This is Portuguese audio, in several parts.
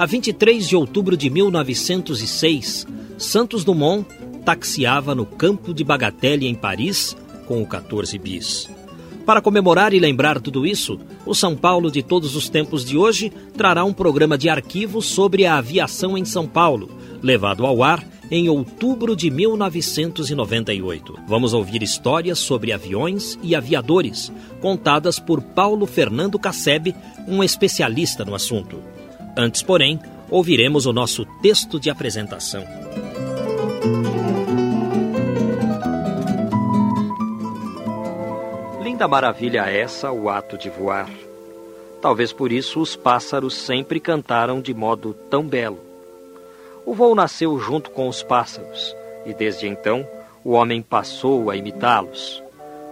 A 23 de outubro de 1906, Santos Dumont taxiava no campo de Bagatelle, em Paris, com o 14 bis. Para comemorar e lembrar tudo isso, o São Paulo de todos os tempos de hoje trará um programa de arquivos sobre a aviação em São Paulo, levado ao ar em outubro de 1998. Vamos ouvir histórias sobre aviões e aviadores, contadas por Paulo Fernando Casseb, um especialista no assunto. Antes, porém, ouviremos o nosso texto de apresentação. Linda maravilha essa o ato de voar. Talvez por isso os pássaros sempre cantaram de modo tão belo. O voo nasceu junto com os pássaros, e desde então o homem passou a imitá-los.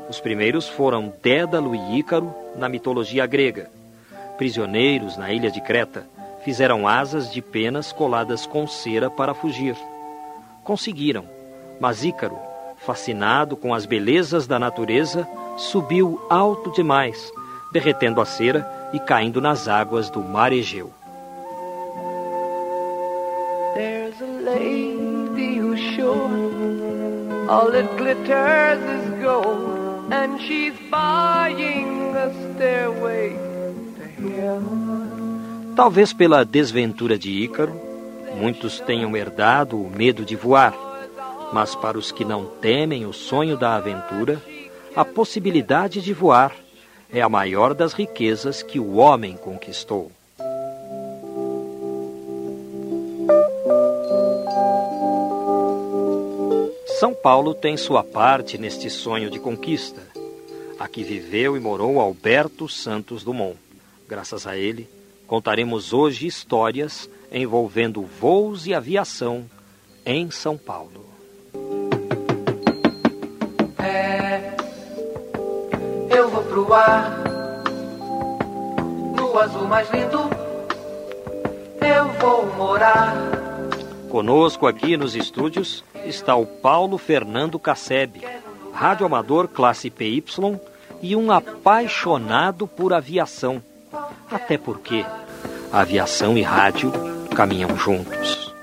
Os primeiros foram Dédalo e Ícaro na mitologia grega, prisioneiros na ilha de Creta Fizeram asas de penas coladas com cera para fugir. Conseguiram, mas Ícaro, fascinado com as belezas da natureza, subiu alto demais, derretendo a cera e caindo nas águas do mar Egeu. There's a lady who's sure all glitters is gold, and she's buying stairway to. Talvez pela desventura de Ícaro, muitos tenham herdado o medo de voar, mas para os que não temem o sonho da aventura, a possibilidade de voar é a maior das riquezas que o homem conquistou. São Paulo tem sua parte neste sonho de conquista. Aqui viveu e morou Alberto Santos Dumont. Graças a ele, Contaremos hoje histórias envolvendo voos e aviação em São Paulo. É, eu vou pro ar, no azul mais lindo, eu vou morar. Conosco aqui nos estúdios está o Paulo Fernando Casseb, radioamador classe PY e um apaixonado por aviação. Até porque aviação e rádio caminham juntos.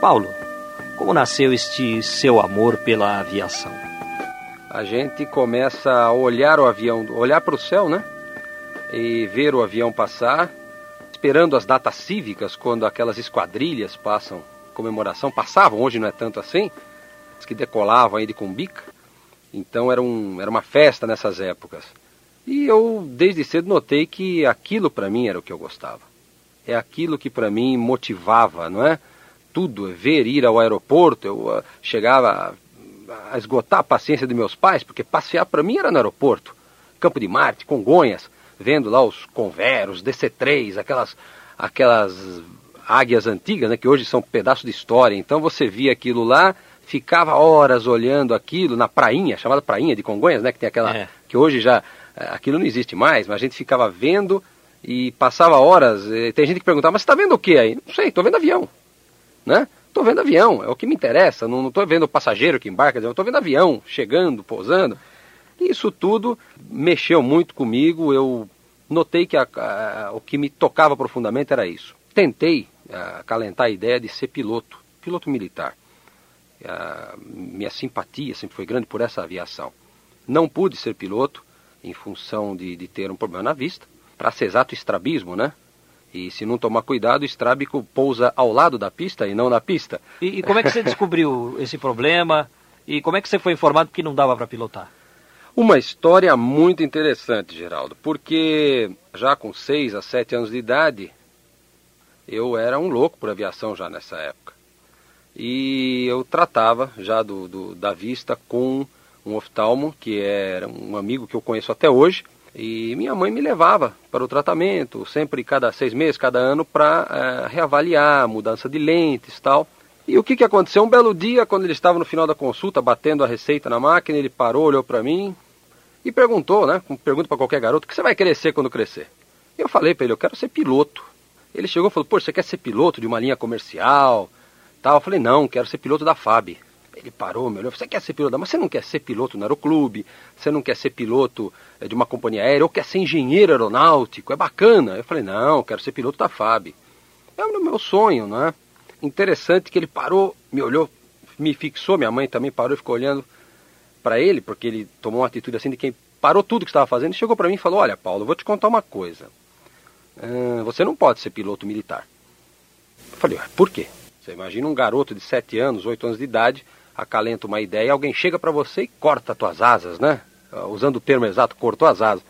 Paulo, como nasceu este seu amor pela aviação? A gente começa a olhar o avião, olhar para o céu, né? E ver o avião passar, esperando as datas cívicas, quando aquelas esquadrilhas passam, comemoração, passavam, hoje não é tanto assim, que decolavam aí de Cumbica. Então era, um, era uma festa nessas épocas. E eu, desde cedo, notei que aquilo para mim era o que eu gostava. É aquilo que para mim motivava, não é? Tudo, é ver, ir ao aeroporto. Eu uh, chegava a, a esgotar a paciência de meus pais, porque passear para mim era no aeroporto. Campo de Marte, Congonhas, vendo lá os Converos, DC-3, aquelas, aquelas águias antigas, né, que hoje são pedaços de história. Então você via aquilo lá, ficava horas olhando aquilo na prainha, chamada prainha de Congonhas, né, que tem aquela é. que hoje já aquilo não existe mais, mas a gente ficava vendo e passava horas. tem gente que perguntava, mas você está vendo o que aí? Não sei, estou vendo avião. Né? Estou vendo avião, é o que me interessa. Não estou vendo passageiro que embarca, estou vendo avião chegando, pousando. E isso tudo mexeu muito comigo. Eu notei que a, a, o que me tocava profundamente era isso. Tentei acalentar a ideia de ser piloto, piloto militar. A minha simpatia sempre foi grande por essa aviação. Não pude ser piloto, em função de, de ter um problema na vista. Para ser exato, estrabismo, né? E se não tomar cuidado, o estrábico pousa ao lado da pista e não na pista. E, e como é que você descobriu esse problema? E como é que você foi informado que não dava para pilotar? Uma história muito interessante, Geraldo, porque já com 6 a 7 anos de idade, Eu era um louco por aviação já nessa época. E eu tratava já do, do da vista com um oftalmo, que era um amigo que eu conheço até hoje, e minha mãe me levava para o tratamento, sempre cada seis meses, cada ano, para é, reavaliar, mudança de lentes e tal. E o que, que aconteceu? Um belo dia, quando ele estava no final da consulta, batendo a receita na máquina, ele parou, olhou para mim e perguntou, né? Pergunta para qualquer garoto, o que você vai ser quando crescer? Eu falei para ele, eu quero ser piloto. Ele chegou e falou, pô, você quer ser piloto de uma linha comercial? Tal. Eu falei, não, quero ser piloto da FAB. Ele parou, me olhou, você quer ser piloto? Mas você não quer ser piloto no aeroclube? Você não quer ser piloto eh, de uma companhia aérea? Ou quer ser engenheiro aeronáutico? É bacana. Eu falei, não, quero ser piloto da FAB. É o meu sonho, né? Interessante que ele parou, me olhou, me fixou, minha mãe também parou e ficou olhando para ele, porque ele tomou uma atitude assim de quem parou tudo que estava fazendo e chegou para mim e falou, olha Paulo, eu vou te contar uma coisa. Você não pode ser piloto militar. Eu falei, por quê? Você imagina um garoto de 7 anos, 8 anos de idade, acalenta uma ideia, alguém chega para você e corta tuas asas, né? Uh, usando o termo exato, cortou as asas.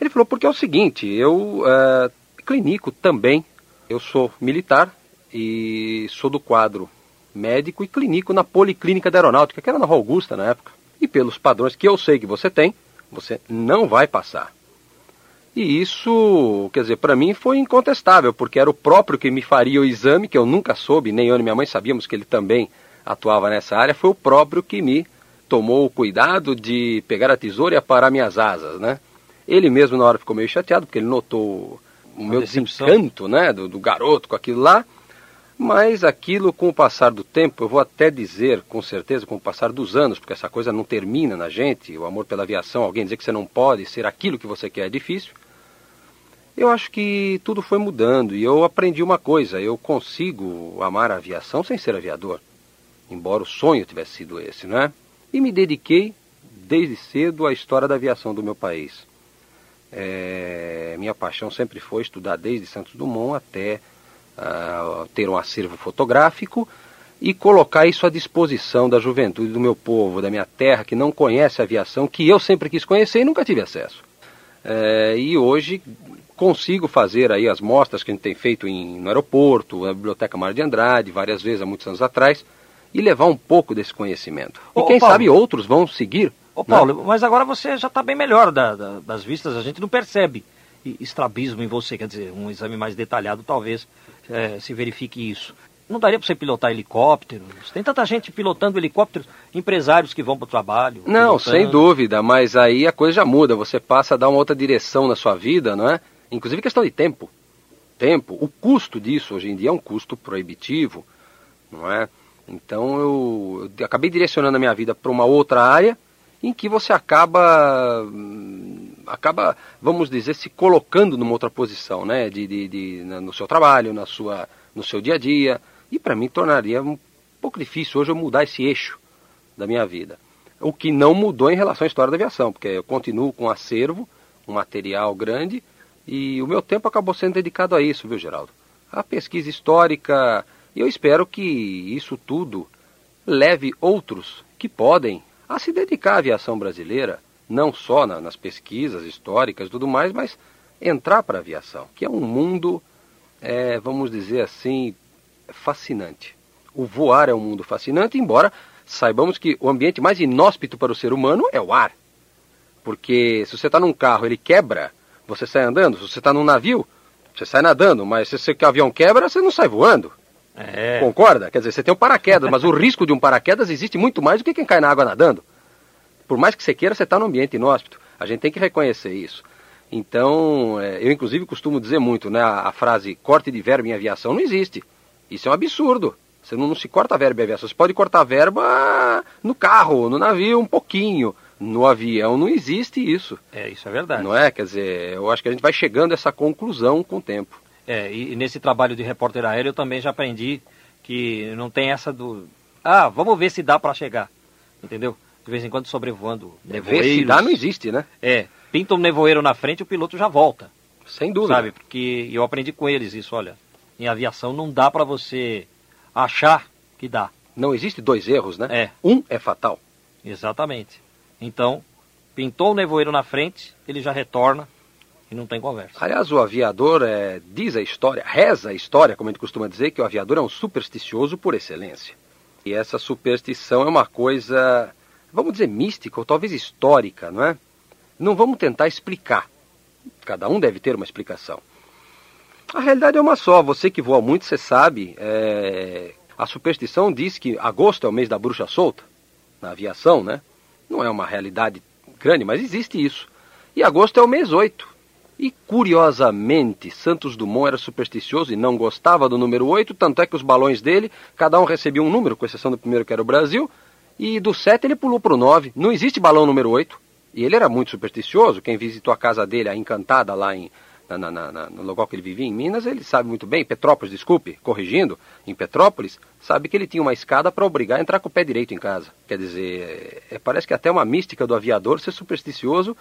Ele falou, porque é o seguinte, eu uh, clinico também, eu sou militar e sou do quadro médico e clínico na Policlínica da Aeronáutica, que era na Rua Augusta na época. E pelos padrões que eu sei que você tem, você não vai passar. E isso, quer dizer, para mim foi incontestável, porque era o próprio que me faria o exame, que eu nunca soube, nem eu nem minha mãe sabíamos que ele também atuava nessa área, foi o próprio que me tomou o cuidado de pegar a tesoura e aparar minhas asas, né? Ele mesmo na hora ficou meio chateado, porque ele notou o meu desencanto, né, do, do garoto com aquilo lá, mas aquilo, com o passar do tempo, eu vou até dizer, com certeza, com o passar dos anos, porque essa coisa não termina na gente, o amor pela aviação, alguém dizer que você não pode ser aquilo que você quer é difícil. Eu acho que tudo foi mudando e eu aprendi uma coisa: eu consigo amar a aviação sem ser aviador, embora o sonho tivesse sido esse, né? E me dediquei desde cedo à história da aviação do meu país. É, minha paixão sempre foi estudar desde Santos Dumont até uh, ter um acervo fotográfico e colocar isso à disposição da juventude do meu povo, da minha terra, que não conhece a aviação, que eu sempre quis conhecer e nunca tive acesso. Uh, e hoje consigo fazer aí as mostras que a gente tem feito em, no aeroporto, na Biblioteca Mário de Andrade, várias vezes há muitos anos atrás, e levar um pouco desse conhecimento. E quem Paulo, sabe outros vão seguir. Ô né? Paulo, né? mas agora você já está bem melhor da, da, das vistas, a gente não percebe estrabismo em você, quer dizer, um exame mais detalhado talvez é, se verifique isso. Não daria para você pilotar helicópteros? Tem tanta gente pilotando helicópteros, empresários que vão para o trabalho. Não, pilotando. sem dúvida, mas aí a coisa já muda. Você passa a dar uma outra direção na sua vida, não é? Inclusive questão de tempo. Tempo, o custo disso hoje em dia é um custo proibitivo, não é? Então eu, eu acabei direcionando a minha vida para uma outra área em que você acaba acaba, vamos dizer, se colocando numa outra posição, né? De, de, de no seu trabalho, na sua, no seu dia a dia. E para mim tornaria um pouco difícil hoje eu mudar esse eixo da minha vida. O que não mudou em relação à história da aviação, porque eu continuo com um acervo, um material grande, e o meu tempo acabou sendo dedicado a isso, viu, Geraldo? A pesquisa histórica, e eu espero que isso tudo leve outros que podem a se dedicar à aviação brasileira não só na, nas pesquisas históricas e tudo mais, mas entrar para a aviação, que é um mundo, é, vamos dizer assim, fascinante. O voar é um mundo fascinante, embora saibamos que o ambiente mais inóspito para o ser humano é o ar. Porque se você está num carro, ele quebra, você sai andando. Se você está num navio, você sai nadando. Mas se o avião quebra, você não sai voando. É. Concorda? Quer dizer, você tem um paraquedas, mas o risco de um paraquedas existe muito mais do que quem cai na água nadando por mais que você queira, você está no ambiente inóspito. A gente tem que reconhecer isso. Então, é, eu inclusive costumo dizer muito, né, a, a, frase corte de verba em aviação não existe. Isso é um absurdo. Você não, não se corta verba em aviação. Você pode cortar verba no carro, no navio, um pouquinho. No avião não existe isso. É, isso é verdade. Não é? Quer dizer, eu acho que a gente vai chegando a essa conclusão com o tempo. É, e, e nesse trabalho de repórter aéreo eu também já aprendi que não tem essa do. Ah, vamos ver se dá para chegar. Entendeu? de vez em quando sobrevoando nevoeiros. Ver se dá não existe, né? É, pinta um nevoeiro na frente, o piloto já volta. Sem dúvida. Sabe, porque eu aprendi com eles isso, olha, em aviação não dá para você achar que dá. Não existe dois erros, né? É. Um é fatal. Exatamente. Então, pintou o nevoeiro na frente, ele já retorna e não tem conversa. Aliás, o aviador é, diz a história, reza a história, como a gente costuma dizer, que o aviador é um supersticioso por excelência. E essa superstição é uma coisa, vamos dizer, mística ou talvez histórica, não é? Não vamos tentar explicar. Cada um deve ter uma explicação. A realidade é uma só. Você que voa muito, você sabe. É... A superstição diz que agosto é o mês da bruxa solta, na aviação, né? Não é uma realidade grande, mas existe isso. E agosto é o mês 8. E curiosamente, Santos Dumont era supersticioso e não gostava do número 8, tanto é que os balões dele, cada um recebia um número, com exceção do primeiro que era o Brasil, e do 7 ele pulou para o 9. Não existe balão número 8. E ele era muito supersticioso. Quem visitou a casa dele, a Encantada, lá em, na, na, na, no local que ele vivia, em Minas, ele sabe muito bem, Petrópolis, desculpe, corrigindo, em Petrópolis, sabe que ele tinha uma escada para obrigar a entrar com o pé direito em casa. Quer dizer, é, parece que até uma mística do aviador ser supersticioso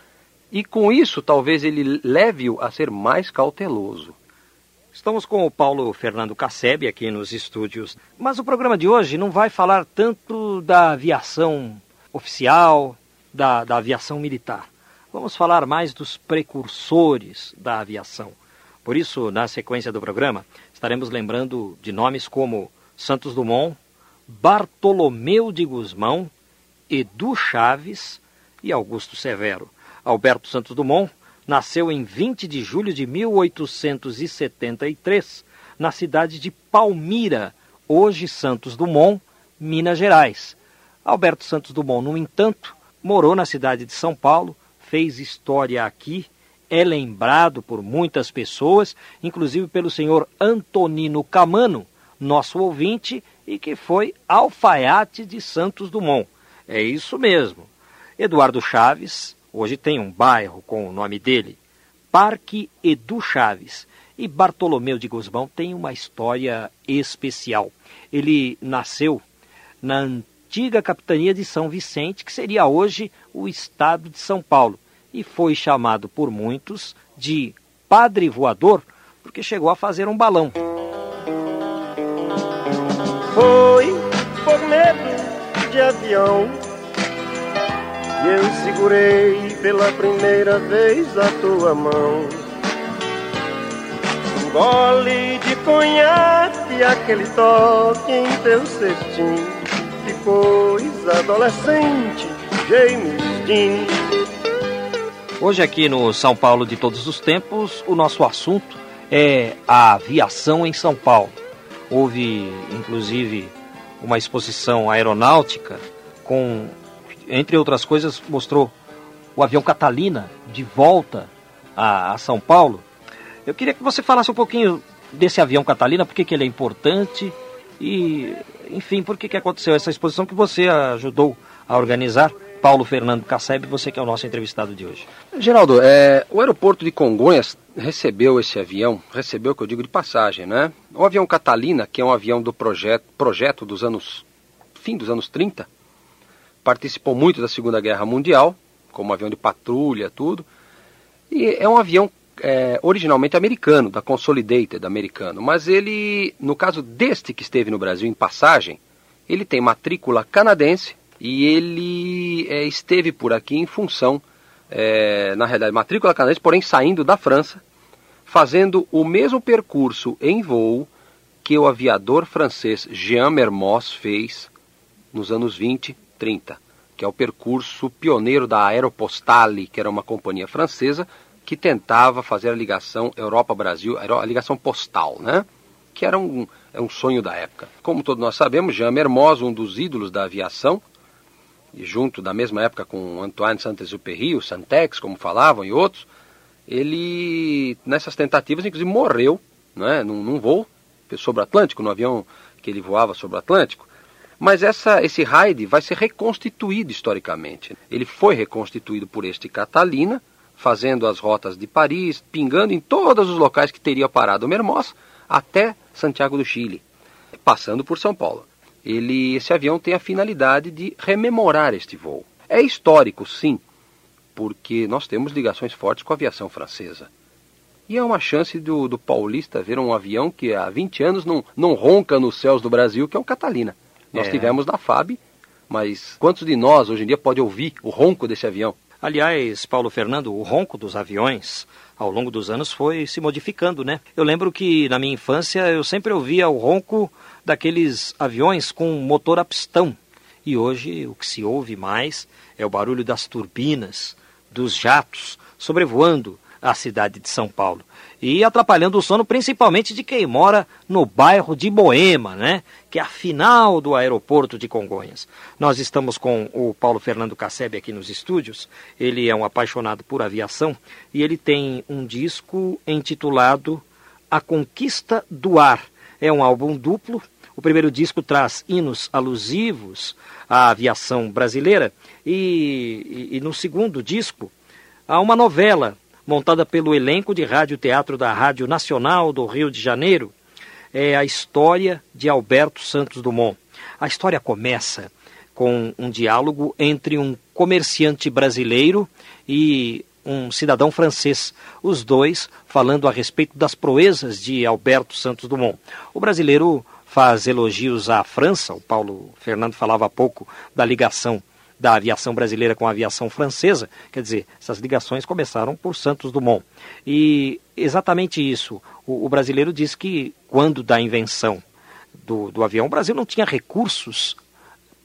e com isso talvez ele leve-o a ser mais cauteloso. Estamos com o Paulo Fernando Casseb aqui nos estúdios, mas o programa de hoje não vai falar tanto da aviação oficial, da, da aviação militar. Vamos falar mais dos precursores da aviação. Por isso, na sequência do programa, estaremos lembrando de nomes como Santos Dumont, Bartolomeu de Guzmão, Edu Chaves e Augusto Severo. Alberto Santos Dumont nasceu em 20 de julho de 1873, na cidade de Palmira, hoje Santos Dumont, Minas Gerais. Alberto Santos Dumont, no entanto, morou na cidade de São Paulo, fez história aqui, é lembrado por muitas pessoas, inclusive pelo senhor Antonino Camano, nosso ouvinte, e que foi alfaiate de Santos Dumont. É isso mesmo. Eduardo Chaves, Hoje tem um bairro com o nome dele, Parque Edu Chaves. E Bartolomeu de Guzmão tem uma história especial. Ele nasceu na antiga capitania de São Vicente, que seria hoje o estado de São Paulo, e foi chamado por muitos de Padre Voador, porque chegou a fazer um balão. Foi por medo de avião eu segurei pela primeira vez a tua mão. Um gole de conhaque, aquele toque em teu cetim. Depois, adolescente, James Dean. Hoje aqui no São Paulo de todos os tempos, o nosso assunto é a aviação em São Paulo. Houve, inclusive, uma exposição aeronáutica com entre outras coisas, mostrou o avião Catalina de volta a, a São Paulo. Eu queria que você falasse um pouquinho desse avião Catalina, por que ele é importante e, enfim, por que, que aconteceu essa exposição que você ajudou a organizar. Paulo Fernando Casseb, você que é o nosso entrevistado de hoje. Geraldo, é, o aeroporto de Congonhas recebeu esse avião, recebeu o que eu digo de passagem, né? O avião Catalina, que é um avião do projeto, projeto dos anos, fim dos anos 30, participou muito da Segunda Guerra Mundial, como avião de patrulha, tudo. E é um avião é, originalmente americano, da Consolidated americano, mas ele, no caso deste que esteve no Brasil em passagem, ele tem matrícula canadense e ele é, esteve por aqui em função, é, na realidade, matrícula canadense, porém saindo da França, fazendo o mesmo percurso em voo que o aviador francês Jean Mermoz fez nos anos 20 30, que é o percurso pioneiro da Aeropostale, que era uma companhia francesa que tentava fazer a ligação Europa-Brasil, a ligação postal, né? Que era um, é um sonho da época. Como todos nós sabemos, Jean Mermoz, um dos ídolos da aviação, e junto da mesma época com Antoine Saint-Exupéry, o Santex, como falavam, e outros, ele, nessas tentativas, inclusive morreu né, num, num voo sobre o Atlântico, no avião que ele voava sobre o Atlântico, mas essa, esse raid vai ser reconstituído historicamente. Ele foi reconstituído por este Catalina, fazendo as rotas de Paris, pingando em todos os locais que teria parado Mermoz, até Santiago do Chile, passando por São Paulo. Ele, esse avião tem a finalidade de rememorar este voo. É histórico, sim, porque nós temos ligações fortes com a aviação francesa. E é uma chance do, do paulista ver um avião que há 20 anos não, não ronca nos céus do Brasil, que é o Catalina. Nós é. tivemos na FAB, mas quantos de nós hoje em dia pode ouvir o ronco desse avião? Aliás, Paulo Fernando, o ronco dos aviões, ao longo dos anos foi se modificando, né? Eu lembro que na minha infância eu sempre ouvia o ronco daqueles aviões com motor a pistão. E hoje o que se ouve mais é o barulho das turbinas, dos jatos sobrevoando a cidade de São Paulo e atrapalhando o sono principalmente de quem mora no bairro de Moema, né? Que é a final do aeroporto de Congonhas. Nós estamos com o Paulo Fernando Cassebe aqui nos estúdios. Ele é um apaixonado por aviação e ele tem um disco intitulado A Conquista do Ar. É um álbum duplo. O primeiro disco traz hinos alusivos à aviação brasileira e, e, e no segundo disco há uma novela montada pelo elenco de rádio teatro da Rádio Nacional do Rio de Janeiro, é a história de Alberto Santos Dumont. A história começa com um diálogo entre um comerciante brasileiro e um cidadão francês, os dois falando a respeito das proezas de Alberto Santos Dumont. O brasileiro faz elogios à França, o Paulo Fernando falava há pouco da ligação da aviação brasileira com a aviação francesa. Quer dizer, essas ligações começaram por Santos Dumont. E exatamente isso. O, o brasileiro diz que quando da invenção do, do avião, o Brasil não tinha recursos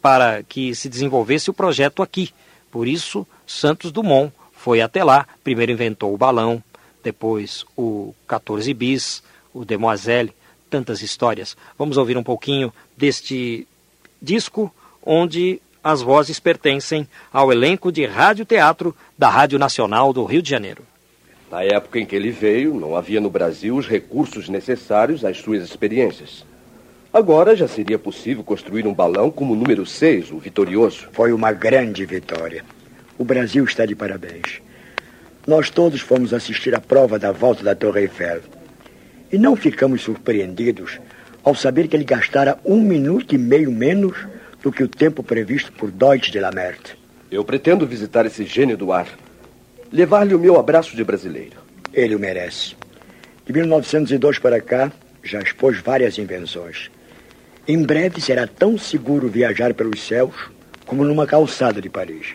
para que se desenvolvesse o projeto aqui. Por isso, Santos Dumont foi até lá. Primeiro inventou o balão, depois o 14 bis, o Demoiselle, tantas histórias. Vamos ouvir um pouquinho deste disco onde as vozes pertencem ao elenco de rádio-teatro da Rádio Nacional do Rio de Janeiro. Na época em que ele veio, não havia no Brasil os recursos necessários às suas experiências. Agora já seria possível construir um balão como o número 6, o Vitorioso. Foi uma grande vitória. O Brasil está de parabéns. Nós todos fomos assistir à prova da volta da Torre Eiffel. E não ficamos surpreendidos ao saber que ele gastara um minuto e meio menos do que o tempo previsto por Deutsche de Lamert. Eu pretendo visitar esse gênio do ar. Levar-lhe o meu abraço de brasileiro. Ele o merece. De 1902 para cá, já expôs várias invenções. Em breve será tão seguro viajar pelos céus como numa calçada de Paris.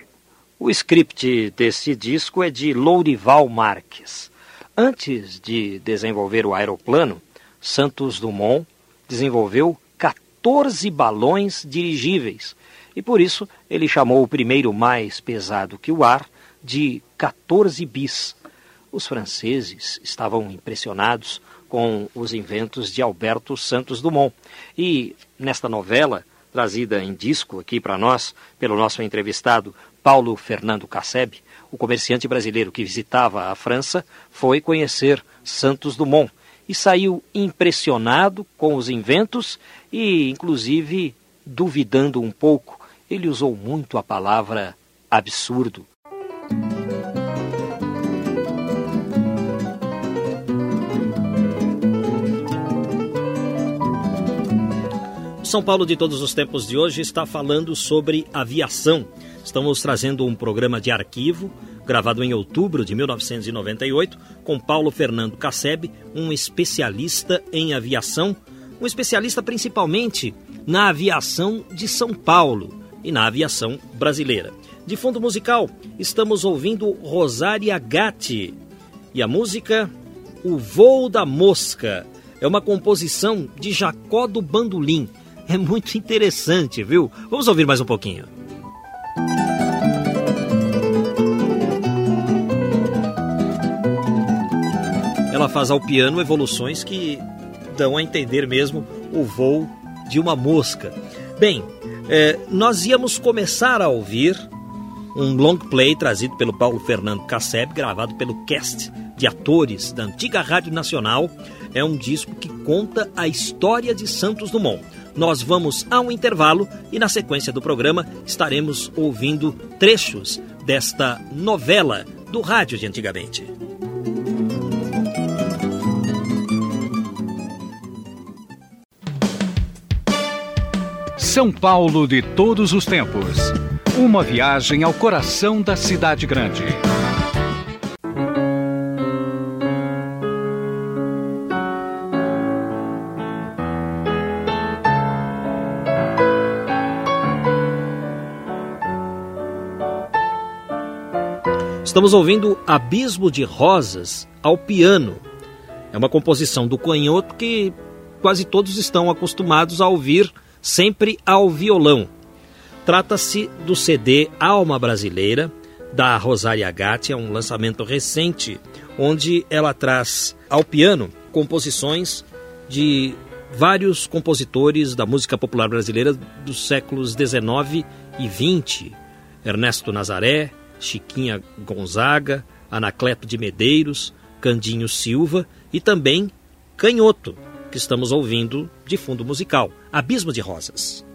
O script desse disco é de Lourival Marques. Antes de desenvolver o aeroplano, Santos Dumont desenvolveu 14 balões dirigíveis. E por isso ele chamou o primeiro mais pesado que o ar de 14 bis. Os franceses estavam impressionados com os inventos de Alberto Santos Dumont. E nesta novela, trazida em disco aqui para nós, pelo nosso entrevistado Paulo Fernando Casseb, o comerciante brasileiro que visitava a França foi conhecer Santos Dumont e saiu impressionado com os inventos e, inclusive, duvidando um pouco. Ele usou muito a palavra absurdo. São Paulo de todos os tempos de hoje está falando sobre aviação. Estamos trazendo um programa de arquivo gravado em outubro de 1998 com Paulo Fernando Casseb, um especialista em aviação, um especialista principalmente na aviação de São Paulo e na aviação brasileira. De fundo musical, estamos ouvindo Rosária Gatti e a música O Voo da Mosca. É uma composição de Jacó do Bandolim é muito interessante, viu? Vamos ouvir mais um pouquinho. Ela faz ao piano evoluções que dão a entender mesmo o voo de uma mosca. Bem, é, nós íamos começar a ouvir um long play trazido pelo Paulo Fernando Casseb, gravado pelo cast de atores da antiga Rádio Nacional. É um disco que conta a história de Santos Dumont nós vamos a um intervalo e na sequência do programa estaremos ouvindo trechos desta novela do rádio de antigamente. São Paulo de todos os tempos. Uma viagem ao coração da cidade grande. Estamos ouvindo Abismo de Rosas, ao piano. É uma composição do canhoto que quase todos estão acostumados a ouvir sempre ao violão. Trata-se do CD Alma Brasileira, da Rosária Gatti, é um lançamento recente, onde ela traz ao piano composições de vários compositores da música popular brasileira dos séculos 19 e 20. Ernesto Nazaré, Chiquinha Gonzaga, Anacleto de Medeiros, Candinho Silva e também Canhoto, que estamos ouvindo de fundo musical, Abismo de Rosas.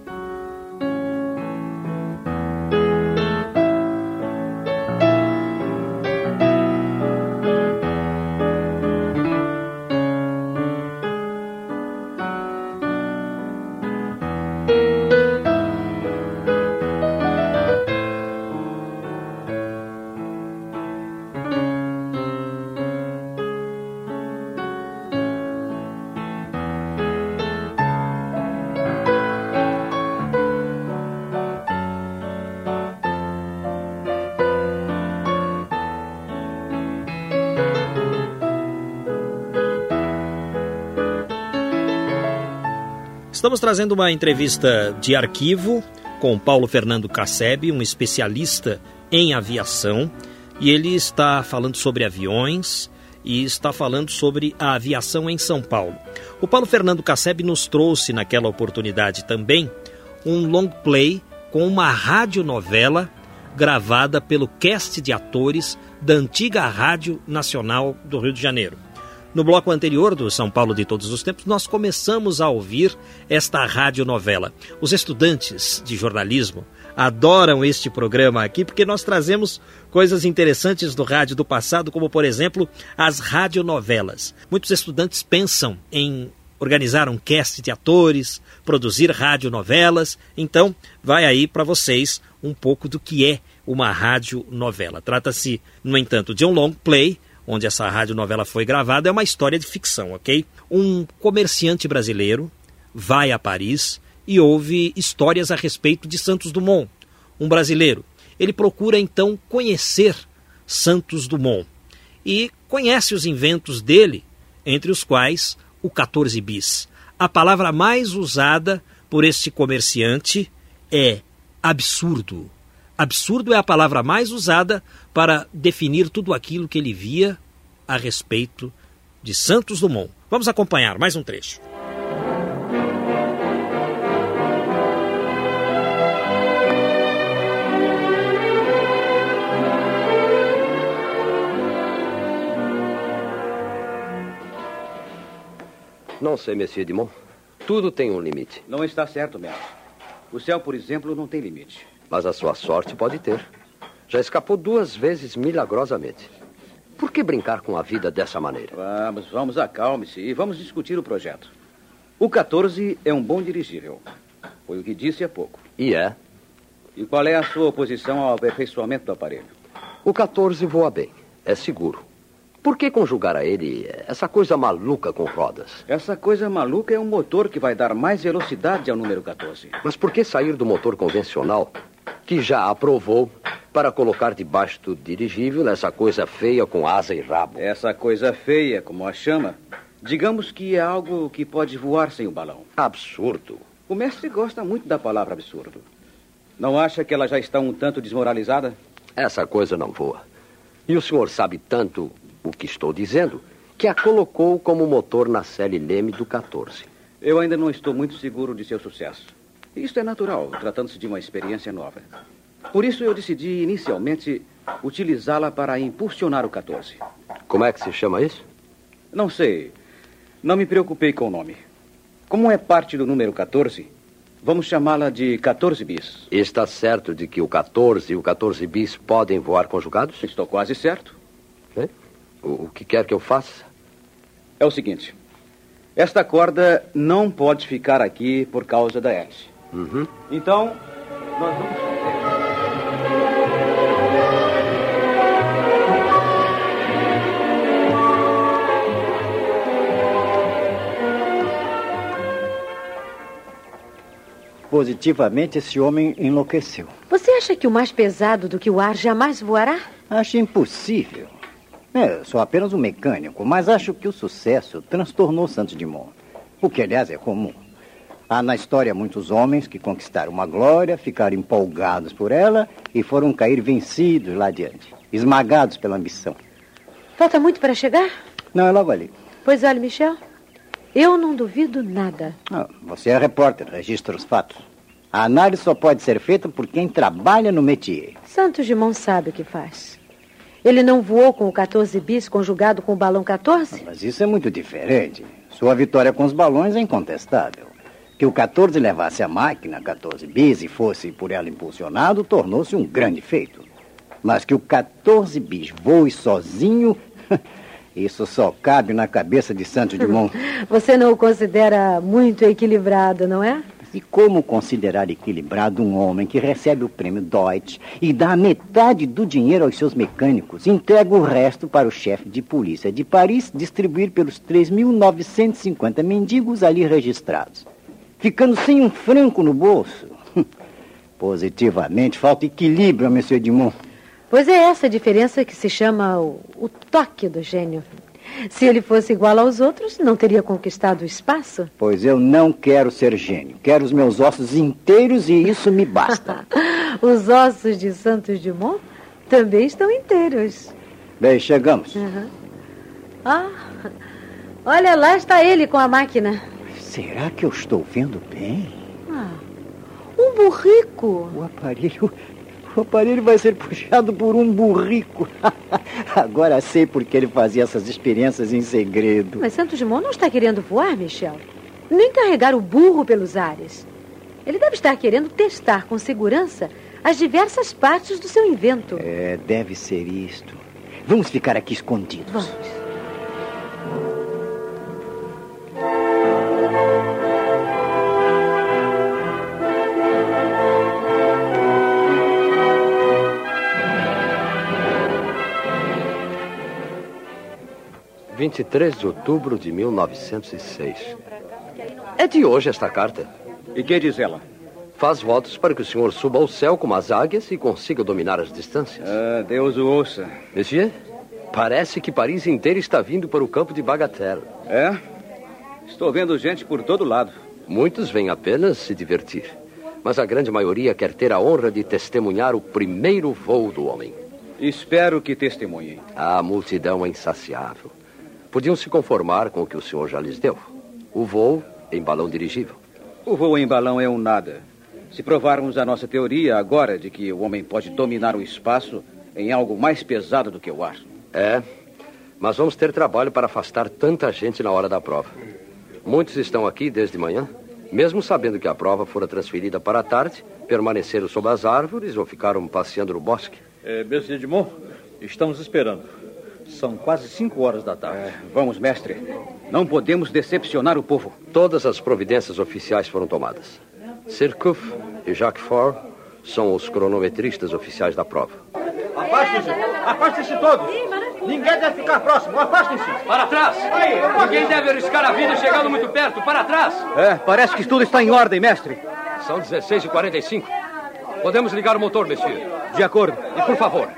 Estamos trazendo uma entrevista de arquivo com Paulo Fernando Casseb, um especialista em aviação, e ele está falando sobre aviões e está falando sobre a aviação em São Paulo. O Paulo Fernando Casseb nos trouxe naquela oportunidade também um long play com uma radionovela gravada pelo cast de atores da antiga Rádio Nacional do Rio de Janeiro. No bloco anterior do São Paulo de Todos os Tempos, nós começamos a ouvir esta radionovela. Os estudantes de jornalismo adoram este programa aqui porque nós trazemos coisas interessantes do rádio do passado, como por exemplo as radionovelas. Muitos estudantes pensam em organizar um cast de atores, produzir radionovelas. Então, vai aí para vocês um pouco do que é uma radionovela. Trata-se, no entanto, de um long play onde essa radionovela foi gravada, é uma história de ficção, ok? Um comerciante brasileiro vai a Paris e ouve histórias a respeito de Santos Dumont, um brasileiro. Ele procura então conhecer Santos Dumont e conhece os inventos dele, entre os quais o 14 bis. A palavra mais usada por este comerciante é absurdo. Absurdo é a palavra mais usada para definir tudo aquilo que ele via a respeito de Santos Dumont. Vamos acompanhar mais um trecho. Não sei, Monsieur Dumont. Tudo tem um limite. Não está certo, mestre. O céu, por exemplo, não tem limite. Mas a sua sorte pode ter. Já escapou duas vezes milagrosamente. Por que brincar com a vida dessa maneira? Vamos, vamos, acalme-se e vamos discutir o projeto. O 14 é um bom dirigível. Foi o que disse há pouco. E é? E qual é a sua oposição ao aperfeiçoamento do aparelho? O 14 voa bem. É seguro. Por que conjugar a ele essa coisa maluca com rodas? Essa coisa maluca é um motor que vai dar mais velocidade ao número 14. Mas por que sair do motor convencional, que já aprovou, para colocar debaixo do dirigível essa coisa feia com asa e rabo? Essa coisa feia, como a chama, digamos que é algo que pode voar sem o balão. Absurdo. O mestre gosta muito da palavra absurdo. Não acha que ela já está um tanto desmoralizada? Essa coisa não voa. E o senhor sabe tanto o que estou dizendo, que a colocou como motor na série Leme do 14. Eu ainda não estou muito seguro de seu sucesso. Isto é natural, tratando-se de uma experiência nova. Por isso eu decidi inicialmente utilizá-la para impulsionar o 14. Como é que se chama isso? Não sei. Não me preocupei com o nome. Como é parte do número 14, vamos chamá-la de 14 bis. Está certo de que o 14 e o 14 bis podem voar conjugados? Estou quase certo. É? O, o que quer que eu faça? É o seguinte: esta corda não pode ficar aqui por causa da hélice. Uhum. Então, nós vamos. Positivamente, esse homem enlouqueceu. Você acha que o mais pesado do que o ar jamais voará? Acho impossível. É, sou apenas um mecânico, mas acho que o sucesso transtornou Santos Dumont. O que, aliás, é comum. Há na história muitos homens que conquistaram uma glória, ficaram empolgados por ela e foram cair vencidos lá adiante, esmagados pela ambição. Falta muito para chegar? Não, é logo ali. Pois olha, Michel, eu não duvido nada. Não, você é repórter, registra os fatos. A análise só pode ser feita por quem trabalha no métier. Santos Dumont sabe o que faz. Ele não voou com o 14 bis conjugado com o balão 14? Mas isso é muito diferente. Sua vitória com os balões é incontestável. Que o 14 levasse a máquina 14 bis e fosse por ela impulsionado tornou-se um grande feito. Mas que o 14 bis voe sozinho, isso só cabe na cabeça de Santos Dumont. Você não o considera muito equilibrado, não é? E como considerar equilibrado um homem que recebe o prêmio Deutsch e dá metade do dinheiro aos seus mecânicos, entrega o resto para o chefe de polícia de Paris distribuir pelos 3.950 mendigos ali registrados, ficando sem um franco no bolso? Positivamente falta equilíbrio, Monsieur Dumont. Pois é essa a diferença que se chama o, o toque do gênio. Se ele fosse igual aos outros, não teria conquistado o espaço? Pois eu não quero ser gênio. Quero os meus ossos inteiros e isso me basta. os ossos de Santos Dumont também estão inteiros. Bem, chegamos. Uhum. Ah, olha lá está ele com a máquina. Será que eu estou vendo bem? Ah, um burrico. O aparelho o aparelho vai ser puxado por um burrico. Agora sei por que ele fazia essas experiências em segredo. Mas Santos Dumont não está querendo voar, Michel. Nem carregar o burro pelos ares. Ele deve estar querendo testar com segurança as diversas partes do seu invento. É, deve ser isto. Vamos ficar aqui escondidos. Vamos. 23 de outubro de 1906. É de hoje esta carta. E que diz ela? Faz votos para que o senhor suba ao céu como as águias e consiga dominar as distâncias. Ah, Deus o ouça. Monsieur, parece que Paris inteiro está vindo para o campo de Bagatelle. É? Estou vendo gente por todo lado. Muitos vêm apenas se divertir. Mas a grande maioria quer ter a honra de testemunhar o primeiro voo do homem. Espero que testemunhem. A multidão é insaciável podiam se conformar com o que o senhor já lhes deu. O voo em balão dirigível. O voo em balão é um nada. Se provarmos a nossa teoria agora de que o homem pode dominar o espaço em algo mais pesado do que o ar. É, mas vamos ter trabalho para afastar tanta gente na hora da prova. Muitos estão aqui desde manhã, mesmo sabendo que a prova fora transferida para a tarde, permaneceram sob as árvores ou ficaram passeando no bosque. É, Monsieur Edmond, estamos esperando. São quase cinco horas da tarde. É, vamos, mestre. Não podemos decepcionar o povo. Todas as providências oficiais foram tomadas. Sirkuf e Jacques Faure são os cronometristas oficiais da prova. Afastem-se! Afastem-se todos! Ninguém deve ficar próximo! Afastem-se! Para trás! Aí, Ninguém deve arriscar a vida chegando muito perto! Para trás! É, parece que tudo está em ordem, mestre. São 16 e 45 Podemos ligar o motor, monsieur. De acordo. E por favor,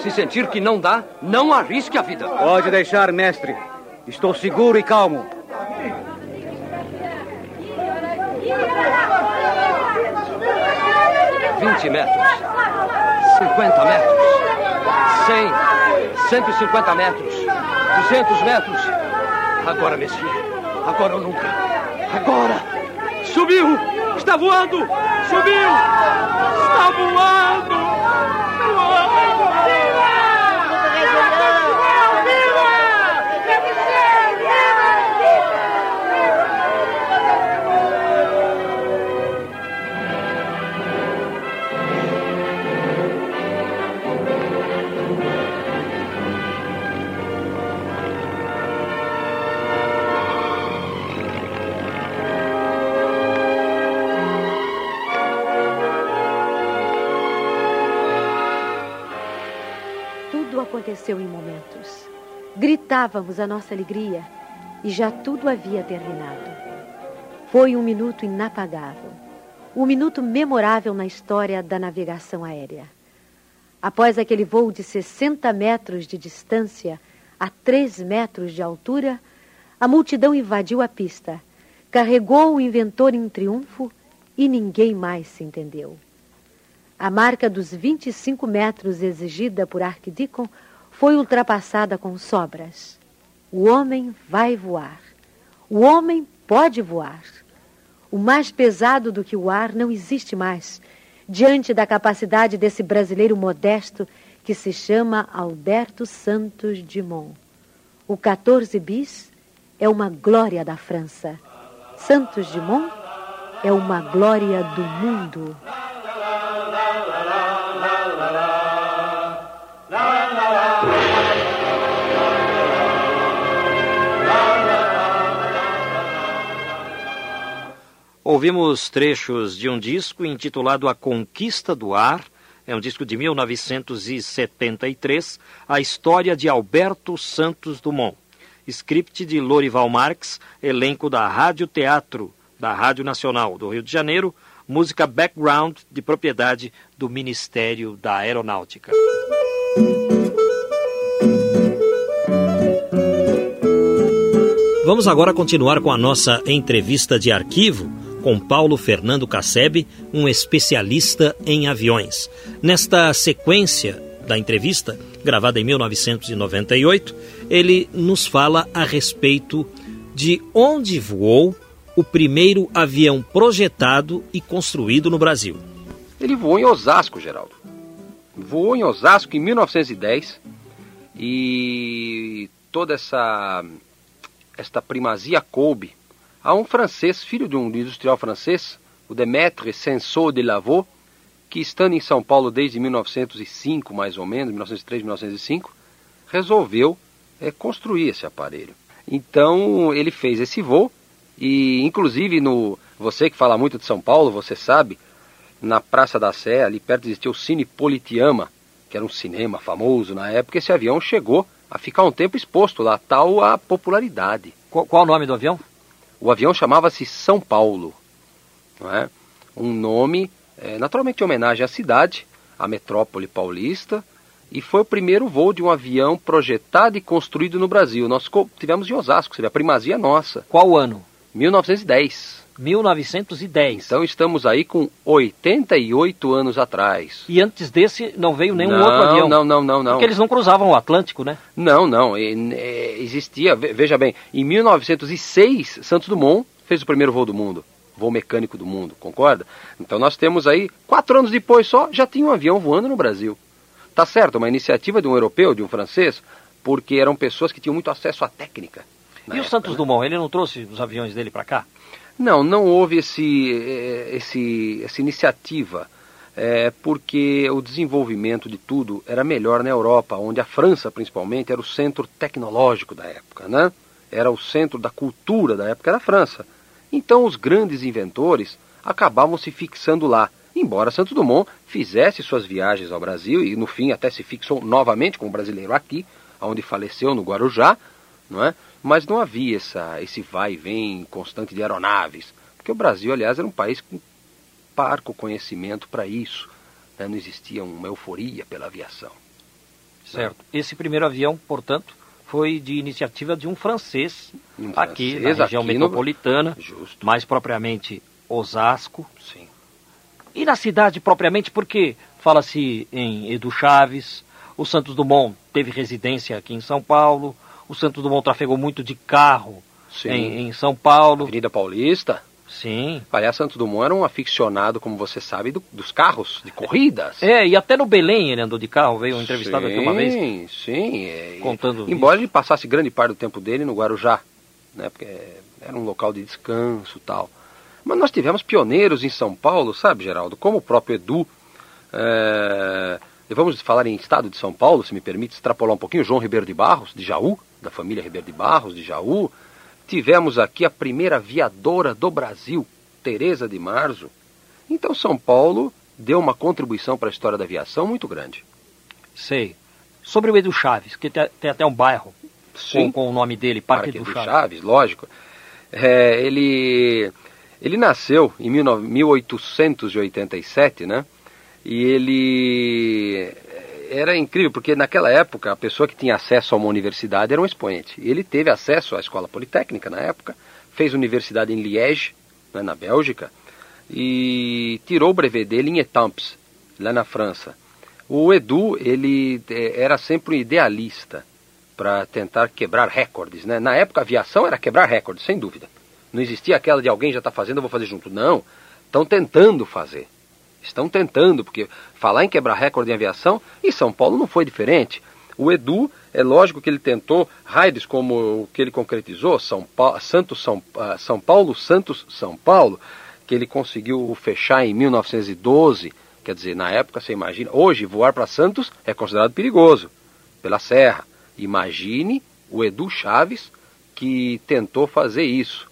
se sentir que não dá, não arrisque a vida. Pode deixar, mestre. Estou seguro e calmo. Vinte metros. Cinquenta metros. Cem. Cento e cinquenta metros. Duzentos metros. Agora, monsieur. Agora ou nunca. Agora. Subiu! Está voando! Subiu! Está voando! Aconteceu em momentos. Gritávamos a nossa alegria e já tudo havia terminado. Foi um minuto inapagável, um minuto memorável na história da navegação aérea. Após aquele voo de 60 metros de distância, a três metros de altura, a multidão invadiu a pista, carregou o inventor em triunfo e ninguém mais se entendeu. A marca dos 25 metros exigida por Arquideacon foi ultrapassada com sobras. O homem vai voar. O homem pode voar. O mais pesado do que o ar não existe mais, diante da capacidade desse brasileiro modesto que se chama Alberto Santos Dumont. O 14 bis é uma glória da França. Santos Dumont é uma glória do mundo. Ouvimos trechos de um disco intitulado A Conquista do Ar, é um disco de 1973, a história de Alberto Santos Dumont. Script de Lorival Marx, elenco da Rádio Teatro da Rádio Nacional do Rio de Janeiro, música background de propriedade do Ministério da Aeronáutica. Vamos agora continuar com a nossa entrevista de arquivo com Paulo Fernando Casseb, um especialista em aviões. Nesta sequência da entrevista, gravada em 1998, ele nos fala a respeito de onde voou o primeiro avião projetado e construído no Brasil. Ele voou em Osasco, Geraldo. Voou em Osasco em 1910 e toda essa esta primazia coube Há um francês, filho de um industrial francês, o Demetre Sensot de Lavaux, que estando em São Paulo desde 1905, mais ou menos, 1903, 1905, resolveu é, construir esse aparelho. Então ele fez esse voo e, inclusive, no você que fala muito de São Paulo, você sabe, na Praça da Sé, ali perto existia o Cine Politiama, que era um cinema famoso na época. Esse avião chegou a ficar um tempo exposto lá, tal a popularidade. Qual, qual o nome do avião? O avião chamava-se São Paulo, não é? um nome é, naturalmente em homenagem à cidade, à metrópole paulista, e foi o primeiro voo de um avião projetado e construído no Brasil. Nós tivemos em Osasco, seria a primazia nossa. Qual ano? 1910. 1910. Então estamos aí com 88 anos atrás. E antes desse não veio nenhum não, outro avião? Não, não, não, não. Porque eles não cruzavam o Atlântico, né? Não, não. Existia, veja bem, em 1906, Santos Dumont fez o primeiro voo do mundo. Voo mecânico do mundo, concorda? Então nós temos aí, quatro anos depois só, já tinha um avião voando no Brasil. Tá certo, uma iniciativa de um europeu, de um francês, porque eram pessoas que tinham muito acesso à técnica. E época, o Santos né? Dumont, ele não trouxe os aviões dele para cá? Não, não houve esse, eh, esse, essa iniciativa, é, porque o desenvolvimento de tudo era melhor na Europa, onde a França, principalmente, era o centro tecnológico da época, né? Era o centro da cultura da época da França. Então os grandes inventores acabavam se fixando lá, embora Santos Dumont fizesse suas viagens ao Brasil e no fim até se fixou novamente como brasileiro aqui, onde faleceu no Guarujá, não é? Mas não havia essa, esse vai e vem constante de aeronaves, porque o Brasil, aliás, era um país com parco conhecimento para isso. Né? Não existia uma euforia pela aviação. Certo. Esse primeiro avião, portanto, foi de iniciativa de um francês, um aqui francês, na região aqui metropolitana, no... mais propriamente Osasco. Sim. E na cidade propriamente, porque fala-se em Edu Chaves, o Santos Dumont teve residência aqui em São Paulo, o Santos Dumont trafegou muito de carro em, em, São Paulo. Avenida Paulista. Sim. Aliás, Santos Dumont era um aficionado, como você sabe, do, dos carros, de corridas. É, e até no Belém ele andou de carro, veio um entrevistado sim, aqui uma vez. Sim, sim. É, contando embora isso. ele passasse grande parte do tempo dele no Guarujá, né, porque era um local de descanso tal. Mas nós tivemos pioneiros em São Paulo, sabe, Geraldo? Como o próprio Edu. É... Vamos falar em estado de São Paulo, se me permite extrapolar um pouquinho. João Ribeiro de Barros, de Jaú, da família Ribeiro de Barros, de Jaú. Tivemos aqui a primeira aviadora do Brasil, Teresa de Marzo. Então São Paulo deu uma contribuição para a história da aviação muito grande. Sei. Sobre o Edu Chaves, que tem, até um bairro com, com, o nome dele, Parque, Parque Edu, Chaves. Chaves. lógico. É, ele, ele nasceu em 1887, né? E ele era incrível, porque naquela época a pessoa que tinha acesso a uma universidade era um expoente. Ele teve acesso à escola politécnica na época, fez universidade em Liège, né, na Bélgica, e tirou o brevet dele em Etampes, lá na França. O Edu, ele eh, era sempre um idealista para tentar quebrar recordes. Né? Na época, a aviação era quebrar recordes, sem dúvida. Não existia aquela de alguém já está fazendo, eu vou fazer junto. Não, estão tentando fazer. Estão tentando, porque falar em quebrar recorde em aviação, e São Paulo não foi diferente. O Edu, é lógico que ele tentou raids como o que ele concretizou, São, pa Santos, São, uh, São Paulo, Santos, São Paulo, que ele conseguiu fechar em 1912. Quer dizer, na época, você imagina, hoje voar para Santos é considerado perigoso, pela serra. Imagine o Edu Chaves que tentou fazer isso.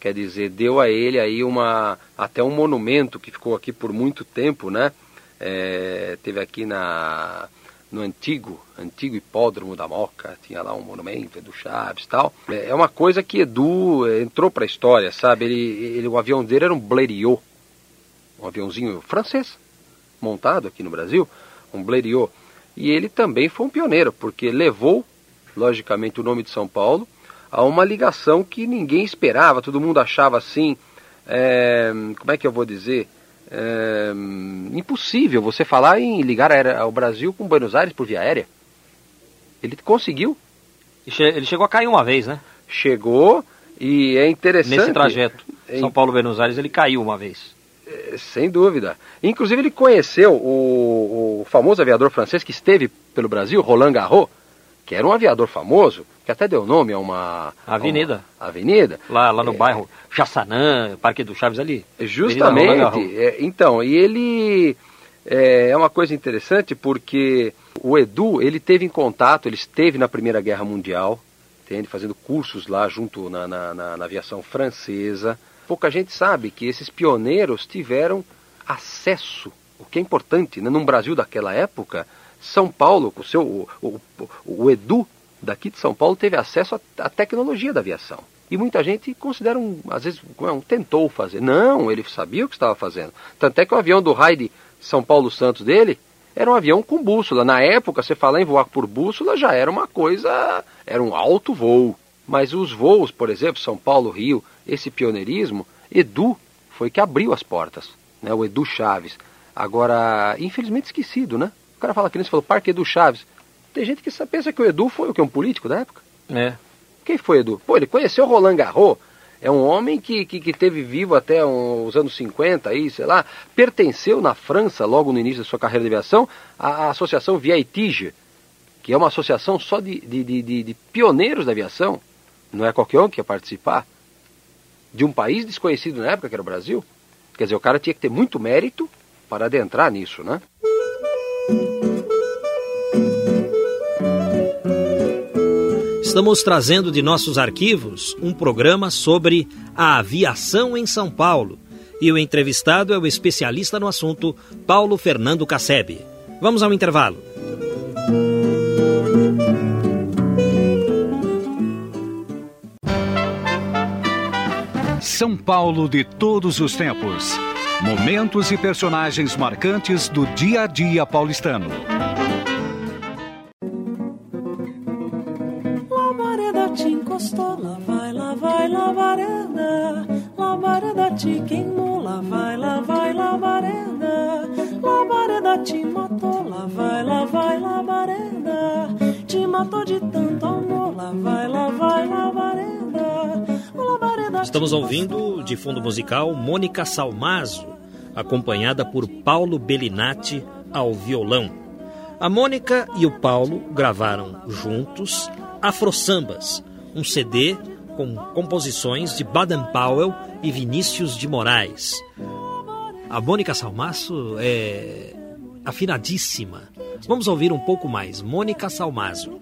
Quer dizer, deu a ele aí uma até um monumento que ficou aqui por muito tempo, né? É, teve aqui na no antigo antigo hipódromo da Moca tinha lá um monumento Edu Chaves tal. É, é uma coisa que Edu entrou para a história, sabe? Ele, ele o avião dele era um Blériot, um aviãozinho francês montado aqui no Brasil, um Blériot. E ele também foi um pioneiro, porque levou, logicamente, o nome de São Paulo a uma ligação que ninguém esperava, todo mundo achava assim, é, como é que eu vou dizer? É, impossível você falar em ligar ao Brasil com Buenos Aires por via aérea. Ele conseguiu. Ele chegou a cair uma vez, né? Chegou e é interessante. Nesse trajeto, São Paulo-Buenos Aires, ele caiu uma vez. É, sem dúvida. Inclusive ele conheceu o, o famoso aviador francês que esteve pelo Brasil, Roland Garros, que era um aviador famoso, que até deu nome a uma avenida. Uma avenida. Lá, lá no é, bairro Jaçanã, Parque do Chaves ali. Justamente. É, então, e ele é, é uma coisa interessante porque o Edu, ele teve em contato, ele esteve na Primeira Guerra Mundial, entende? fazendo cursos lá junto na, na, na, na aviação francesa. Pouca gente sabe que esses pioneiros tiveram acesso, o que é importante, né? num Brasil daquela época, São Paulo, com o seu o, o, o Edu daqui de São Paulo teve acesso à, tecnologia da aviação. E muita gente considera, um, às vezes, um, tentou fazer. Não, ele sabia o que estava fazendo. Tanto é que o avião do raid São Paulo Santos dele era um avião com bússola. Na época, você falar em voar por bússola já era uma coisa, era um alto voo. Mas os voos, por exemplo, São Paulo-Rio, esse pioneirismo, Edu foi que abriu as portas. Né? O Edu Chaves. Agora, infelizmente esquecido, né? O cara fala que você falou, Parque Edu Chaves. Tem gente que pensa que o Edu foi o que? Um político da época? É. Quem foi Edu? Pô, ele conheceu Roland Garros. É um homem que, que, que, teve vivo até os anos 50, aí, sei lá, pertenceu na França, logo no início da sua carreira de aviação, à Associação Viaitige, que é uma associação só de, de, de, de, pioneiros da aviação. Não é qualquer um que ia participar. De um país desconhecido na época, que era o Brasil. Quer dizer, o cara tinha que ter muito mérito para adentrar nisso, né? Estamos trazendo de nossos arquivos um programa sobre a aviação em São Paulo. E o entrevistado é o especialista no assunto, Paulo Fernando Cassebe. Vamos ao intervalo. São Paulo de todos os tempos. Momentos e personagens marcantes do dia a dia paulistano. Te matou, lá vai, lá vai, labareda. Te matou de tanto amor, lá vai, lá vai, labareda. labareda Estamos ouvindo de fundo musical Mônica Salmazo, acompanhada por Paulo Bellinati ao violão. A Mônica e o Paulo gravaram juntos Afro Sambas, um CD com composições de Baden Powell e Vinícius de Moraes. A Mônica Salmaço é afinadíssima. Vamos ouvir um pouco mais. Mônica Salmazo.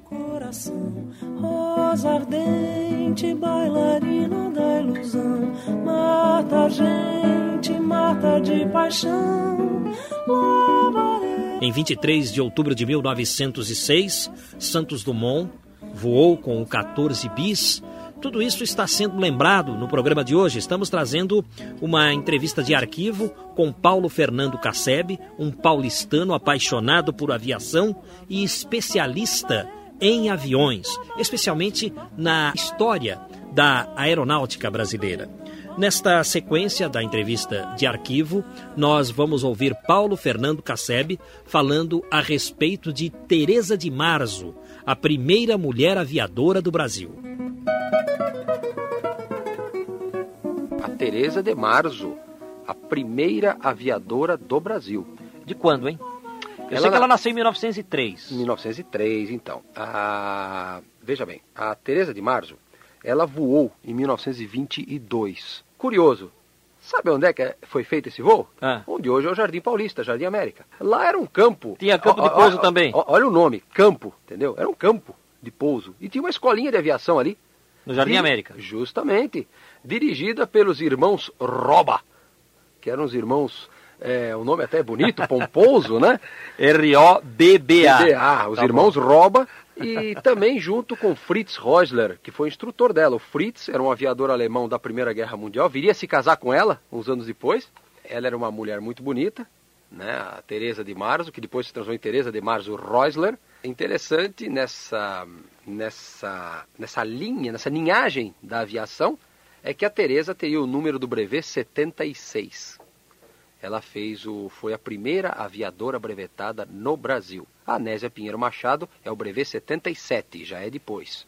Rosa ardente, bailarina da ilusão, mata a gente, mata de paixão. Em 23 de outubro de 1906, Santos Dumont voou com o 14 bis Tudo isso está sendo lembrado no programa de hoje. Estamos trazendo uma entrevista de arquivo com Paulo Fernando Casseb, um paulistano apaixonado por aviação e especialista em aviões, especialmente na história da aeronáutica brasileira. Nesta sequência da entrevista de arquivo, nós vamos ouvir Paulo Fernando Casseb falando a respeito de Teresa de Marzo, a primeira mulher aviadora do Brasil. A Teresa de Marzo, a primeira aviadora do Brasil. De quando, hein? Eu Ela sei que ela nasceu em 1903. 1903, então. A... Veja bem, a Teresa de Marzo, ela voou em 1922. Curioso, sabe onde é que foi feito esse voo? Ah. Onde hoje é o Jardim Paulista, Jardim América. Lá era um campo. Tinha campo de ó, pouso ó, também. ó, Olha o nome, campo, entendeu? Era um campo de pouso. E tinha uma escolinha de aviação ali. No Jardim Di- América. Justamente. Dirigida pelos irmãos Roba, que eram os irmãos. é, o nome até é bonito, pomposo, né? R-O-B-B-A. BBA, os Tá irmãos Roba, e também junto com Fritz Reusler, que foi instrutor dela. O Fritz era um aviador alemão da Primeira Guerra Mundial, viria se casar com ela uns anos depois. Ela era uma mulher muito bonita, né? a Teresa de Marzo, que depois se transformou em Teresa de Marzo Reusler. Interessante nessa, nessa, nessa linha, nessa linhagem da aviação, é que a Teresa teria o número do brevet 76. Ela fez o, foi a primeira aviadora brevetada no Brasil. A Anésia Pinheiro Machado é o brevet 77, já é depois.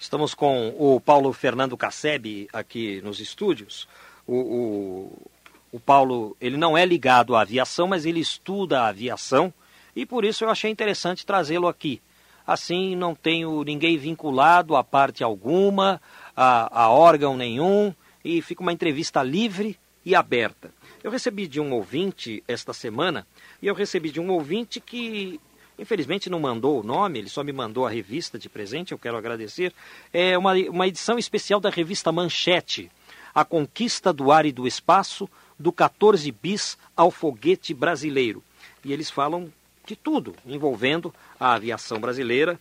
Estamos com o Paulo Fernando Casseb aqui nos estúdios. O, o, o Paulo, ele não é ligado à aviação, mas ele estuda a aviação e por isso eu achei interessante trazê-lo aqui. Assim, não tenho ninguém vinculado a parte alguma, a, a órgão nenhum, e fica uma entrevista livre e aberta. Eu recebi de um ouvinte esta semana, e eu recebi de um ouvinte que Infelizmente não mandou o nome, ele só me mandou a revista de presente, eu quero agradecer. É uma, uma edição especial da revista Manchete, A Conquista do Ar e do Espaço, do 14 bis ao foguete brasileiro. E eles falam de tudo envolvendo a aviação brasileira.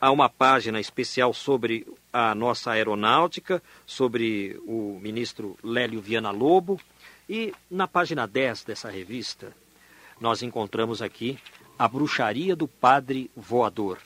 Há uma página especial sobre a nossa aeronáutica, sobre o ministro Lélio Viana Lobo. E na página 10 dessa revista, nós encontramos aqui a bruxaria do padre voador.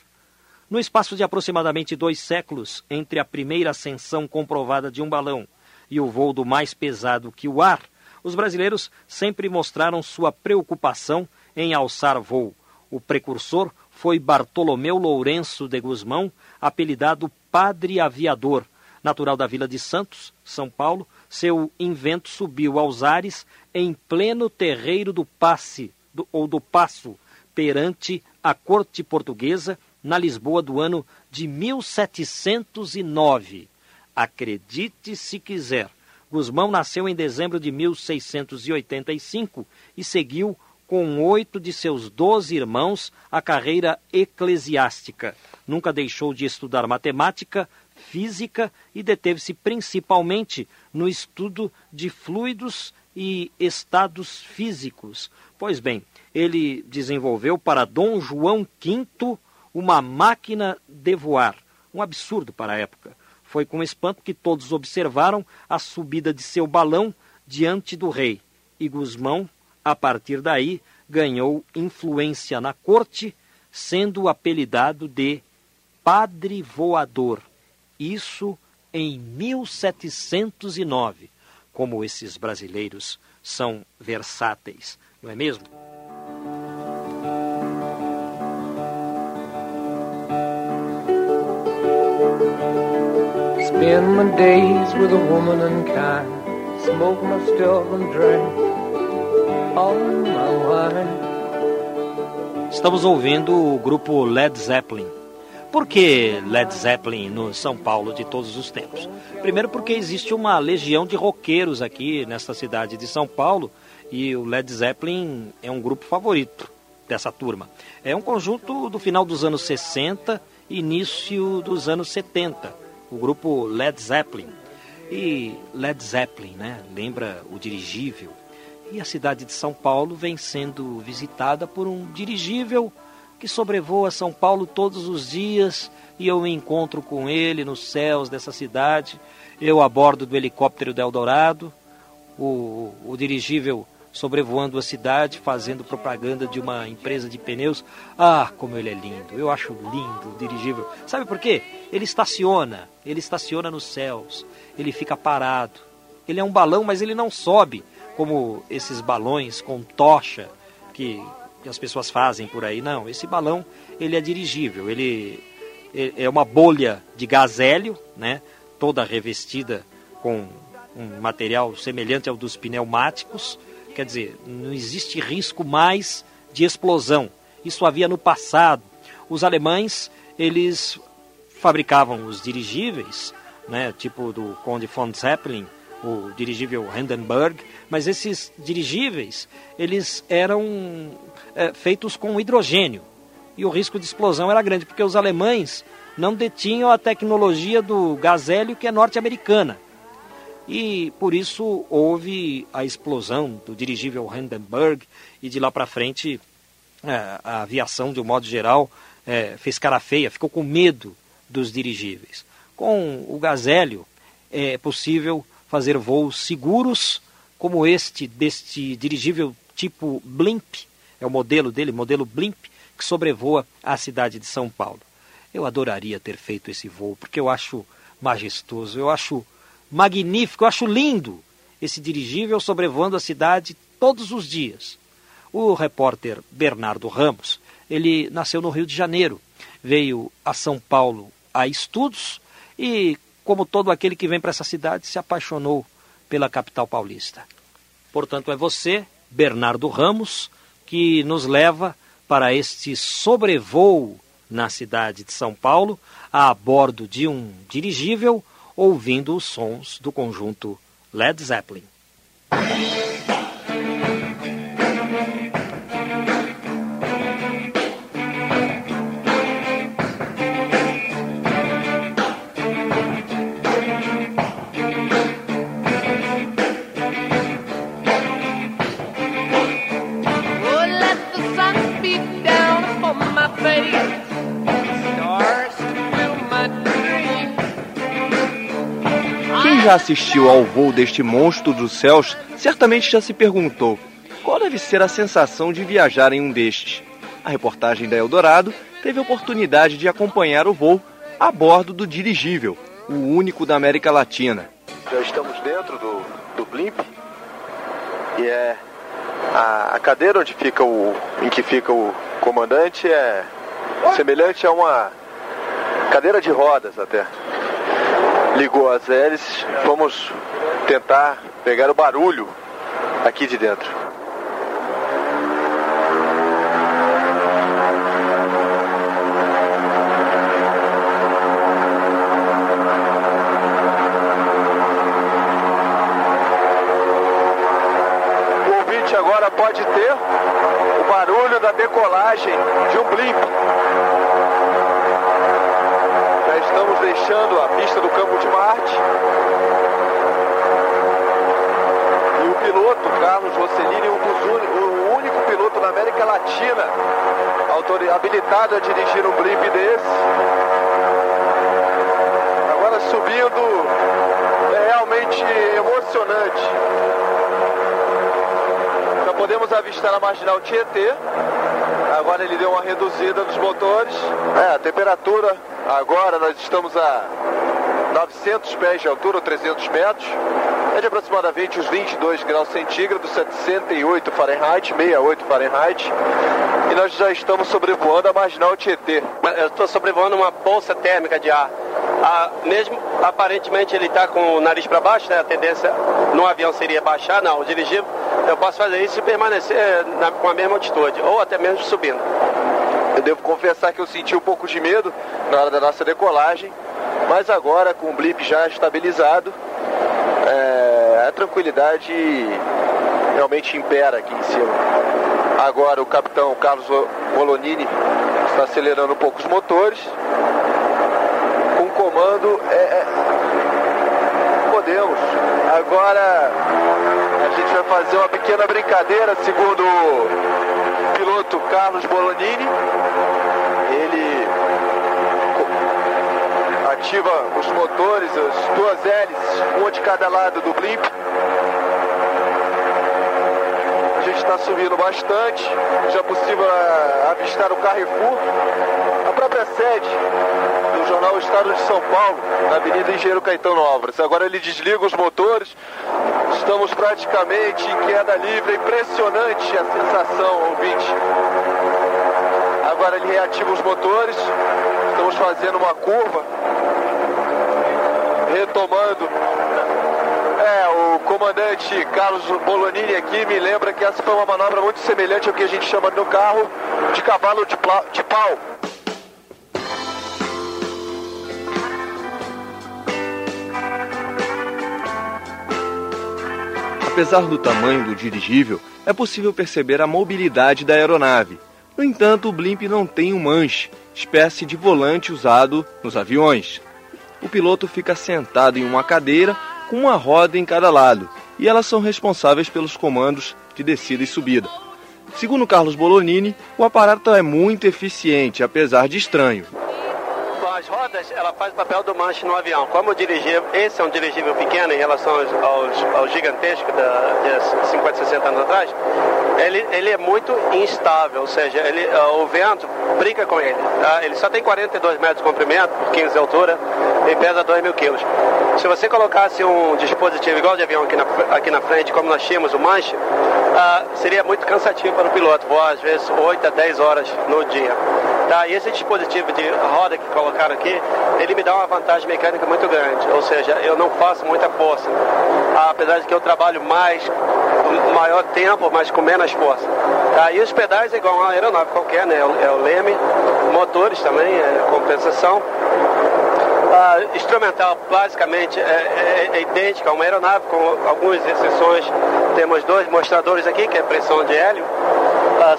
No espaço de aproximadamente dois séculos, entre a primeira ascensão comprovada de um balão e o voo do mais pesado que o ar, os brasileiros sempre mostraram sua preocupação em alçar voo. O precursor foi Bartolomeu Lourenço de Guzmão, apelidado Padre Aviador. Natural da Vila de Santos, São Paulo, seu invento subiu aos ares em pleno terreiro do passe, do, ou do passo, perante a corte portuguesa na Lisboa do ano de 1709. Acredite se quiser, Guzmão nasceu em dezembro de 1685 e seguiu com oito de seus doze irmãos a carreira eclesiástica. Nunca deixou de estudar matemática, física e deteve-se principalmente no estudo de fluidos e estados físicos. Pois bem, ele desenvolveu para Dom João V uma máquina de voar, um absurdo para a época. Foi com espanto que todos observaram a subida de seu balão diante do rei. E Guzmão, a partir daí, ganhou influência na corte, sendo apelidado de Padre Voador. Isso em 1709. Como esses brasileiros são versáteis, não é mesmo? Spend my days with a woman unkind. Smoke my stuff and drink all my wine. Estamos ouvindo o grupo Led Zeppelin. Por que Led Zeppelin no São Paulo de todos os tempos? Primeiro porque existe uma legião de roqueiros aqui nesta cidade de São Paulo e o Led Zeppelin é um grupo favorito dessa turma. É um conjunto do final dos anos 60 e início dos anos 70, o grupo Led Zeppelin. E Led Zeppelin, né, lembra o dirigível. E a cidade de São Paulo vem sendo visitada por um dirigível que sobrevoa São Paulo todos os dias e eu me encontro com ele nos céus dessa cidade. Eu a bordo do helicóptero do Eldorado, o, o dirigível sobrevoando a cidade, fazendo propaganda de uma empresa de pneus. Ah, como ele é lindo! Eu acho lindo o dirigível. Sabe por quê? Ele estaciona, ele estaciona nos céus, ele fica parado. Ele é um balão, mas ele não sobe como esses balões com tocha que, as pessoas fazem por aí. Não, esse balão ele é dirigível, ele é uma bolha de gás hélio, né, toda revestida com um material semelhante ao dos pneumáticos. Quer dizer, não existe risco mais de explosão. Isso havia no passado. Os alemães, eles fabricavam os dirigíveis, né, tipo do Conde von Zeppelin, o dirigível Hindenburg, mas esses dirigíveis, eles eram é, feitos com hidrogênio. E o risco de explosão era grande, porque os alemães não detinham a tecnologia do gás hélio, que é norte-americana. E por isso houve a explosão do dirigível Hindenburg e de lá para frente é, a aviação, de um modo geral, é, fez cara feia, ficou com medo dos dirigíveis. Com o gás hélio é possível fazer voos seguros, como este deste dirigível tipo Blimp, é o modelo dele, modelo Blimp, que sobrevoa a cidade de São Paulo. Eu adoraria ter feito esse voo, porque eu acho majestoso, eu acho magnífico, eu acho lindo esse dirigível sobrevoando a cidade todos os dias. O repórter Bernardo Ramos, ele nasceu no Rio de Janeiro, veio a São Paulo a estudos e como todo aquele que vem para essa cidade, se apaixonou pela capital paulista. Portanto, é você, Bernardo Ramos, que nos leva para este sobrevoo na cidade de São Paulo, a bordo de um dirigível, ouvindo os sons do conjunto Led Zeppelin. Já assistiu ao voo deste monstro dos céus, certamente já se perguntou qual deve ser a sensação de viajar em um destes. A reportagem da Eldorado teve a oportunidade de acompanhar o voo a bordo do dirigível, o único da América Latina. Já estamos dentro do, do Blimp, e é a, a cadeira onde fica o, em que fica o comandante é semelhante a uma cadeira de rodas até ligou as hélices. Vamos tentar pegar o barulho aqui de dentro. O ouvinte agora pode ter o barulho da decolagem de um blimp deixando a pista do campo de Marte. E o piloto, Carlos Rossellini, um dos o único piloto da América Latina habilitado a dirigir um blimp desse. Agora subindo, é realmente emocionante. Já podemos avistar a marginal Tietê. Agora ele deu uma reduzida nos motores. É, a temperatura Agora nós estamos a 900 pés de altura, ou 300 metros. É de aproximadamente uns 22 graus centígrados, 68 Fahrenheit, 68 Fahrenheit. E nós já estamos sobrevoando a marginal Tietê. Eu estou sobrevoando uma bolsa térmica de ar. Ah, mesmo aparentemente ele está com o nariz para baixo, né? a tendência no avião seria baixar, não, o dirigível. Eu posso fazer isso e permanecer na, com a mesma altitude, ou até mesmo subindo. Eu devo confessar que eu senti um pouco de medo na hora da nossa decolagem, mas agora com o blip já estabilizado, é, a tranquilidade realmente impera aqui em cima. Agora o capitão Carlos Volonini está acelerando um pouco os motores. Com comando é, é, podemos. Agora a gente vai fazer uma pequena brincadeira, segundo o piloto Carlos Bolonini. Ativa os motores, as duas hélices, uma de cada lado do blimp. A gente está subindo bastante, já é possível eh, avistar o Carrefour, a própria sede do jornal Estado de São Paulo, na Avenida Engenheiro Caetano Álvares. Agora ele desliga os motores, estamos praticamente em queda livre, é impressionante a sensação, ouvinte. Agora ele reativa os motores, estamos fazendo uma curva, retomando. É, o comandante Carlos Bolonini aqui me lembra que essa foi uma manobra muito semelhante ao que a gente chama no carro de cavalo de, de pau. Apesar do tamanho do dirigível, é possível perceber a mobilidade da aeronave. No entanto, o blimp não tem um manche, espécie de volante usado nos aviões. O piloto fica sentado em uma cadeira com uma roda em cada lado, e elas são responsáveis pelos comandos de descida e subida. Segundo Carlos Bolonini, o aparato é muito eficiente, apesar de estranho as rodas, ela faz o papel do manche no avião. Como o dirigível, esse é um dirigível pequeno em relação aos, aos, ao gigantesco da, de 50, 60 anos atrás, ele, ele é muito instável, ou seja, ele, uh, o vento brinca com ele. Tá? Ele só tem 42 metros de comprimento, por 15 de altura, e pesa 2 mil quilos. Se você colocasse um dispositivo igual de avião aqui na, aqui na frente, como nós tínhamos o manche, uh, seria muito cansativo para o piloto voar às vezes 8 a 10 horas no dia. Tá? E esse dispositivo de roda que colocaram aqui, ele me dá uma vantagem mecânica muito grande. Ou seja, eu não faço muita força. Apesar de que eu trabalho mais, maior tempo, mas com menos força. Tá? E os pedais é igual a uma aeronave qualquer, né? É o leme, motores também, é compensação. Instrumental basicamente é, é, é idêntica a uma aeronave, com algumas exceções. Temos dois mostradores aqui, que é pressão de hélio.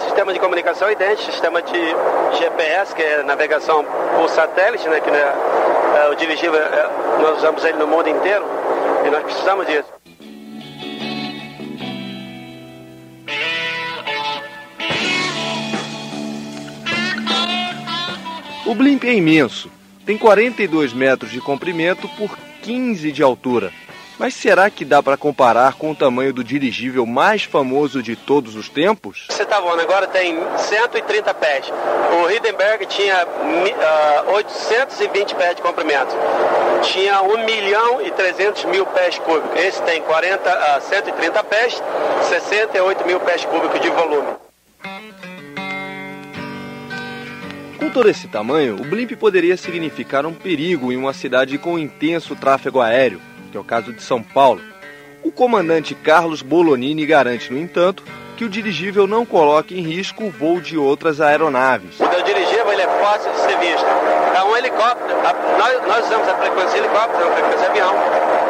Sistema de comunicação idêntico, sistema de GPS, que é navegação por satélite, né, que né, uh, o dirigível, uh, nós usamos ele no mundo inteiro e nós precisamos disso. O blimp é imenso, tem 42 metros de comprimento por 15 de altura mas será que dá para comparar com o tamanho do dirigível mais famoso de todos os tempos? Você está voando agora tem 130 pés. O Hindenburg tinha uh, 820 pés de comprimento. Tinha 1 milhão e 300 mil pés cúbicos. Esse tem 40, uh, 130 pés, 68 mil pés cúbicos de volume. Com todo esse tamanho, o blimp poderia significar um perigo em uma cidade com intenso tráfego aéreo que é o caso de São Paulo. O comandante Carlos Bolonini garante, no entanto, que o dirigível não coloca em risco o voo de outras aeronaves. O dirigível ele é fácil de ser visto. É um helicóptero, nós, nós usamos a frequência helicóptero, a frequência avião.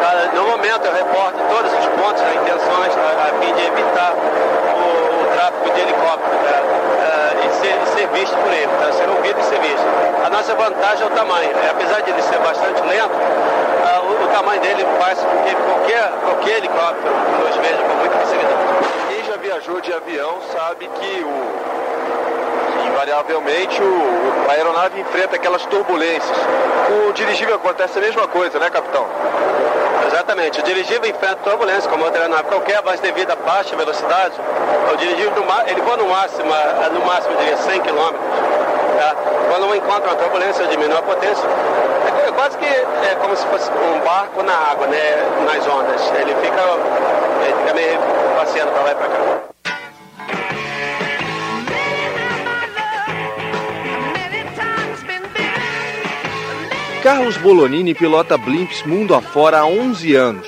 Tá, no momento eu reporto todos os pontos, as intenções, a, fim de evitar o, o tráfego de helicóptero tá? uh, e, ser, ser, visto por ele, tá? ser ouvido e ser visto. Vantagem é o tamanho. É, apesar de ele ser bastante lento, uh, o, o, tamanho dele faz com que qualquer, qualquer helicóptero nos veja com muita facilidade. Quem já viajou de avião sabe que o invariavelmente o, a aeronave enfrenta aquelas turbulências. Com o dirigível acontece a mesma coisa, né, capitão? Exatamente. O dirigível enfrenta turbulência, como outra aeronave qualquer, mas devido à baixa velocidade, o dirigível ele voa no máximo, no máximo diria 100 km. Tá? Quando encontra uma turbulência, diminui a potência. É quase que é como se fosse um barco na água, né? nas ondas. Ele fica, ele fica meio passeando para lá e para cá. Carlos Bolonini pilota blimps mundo afora há 11 anos.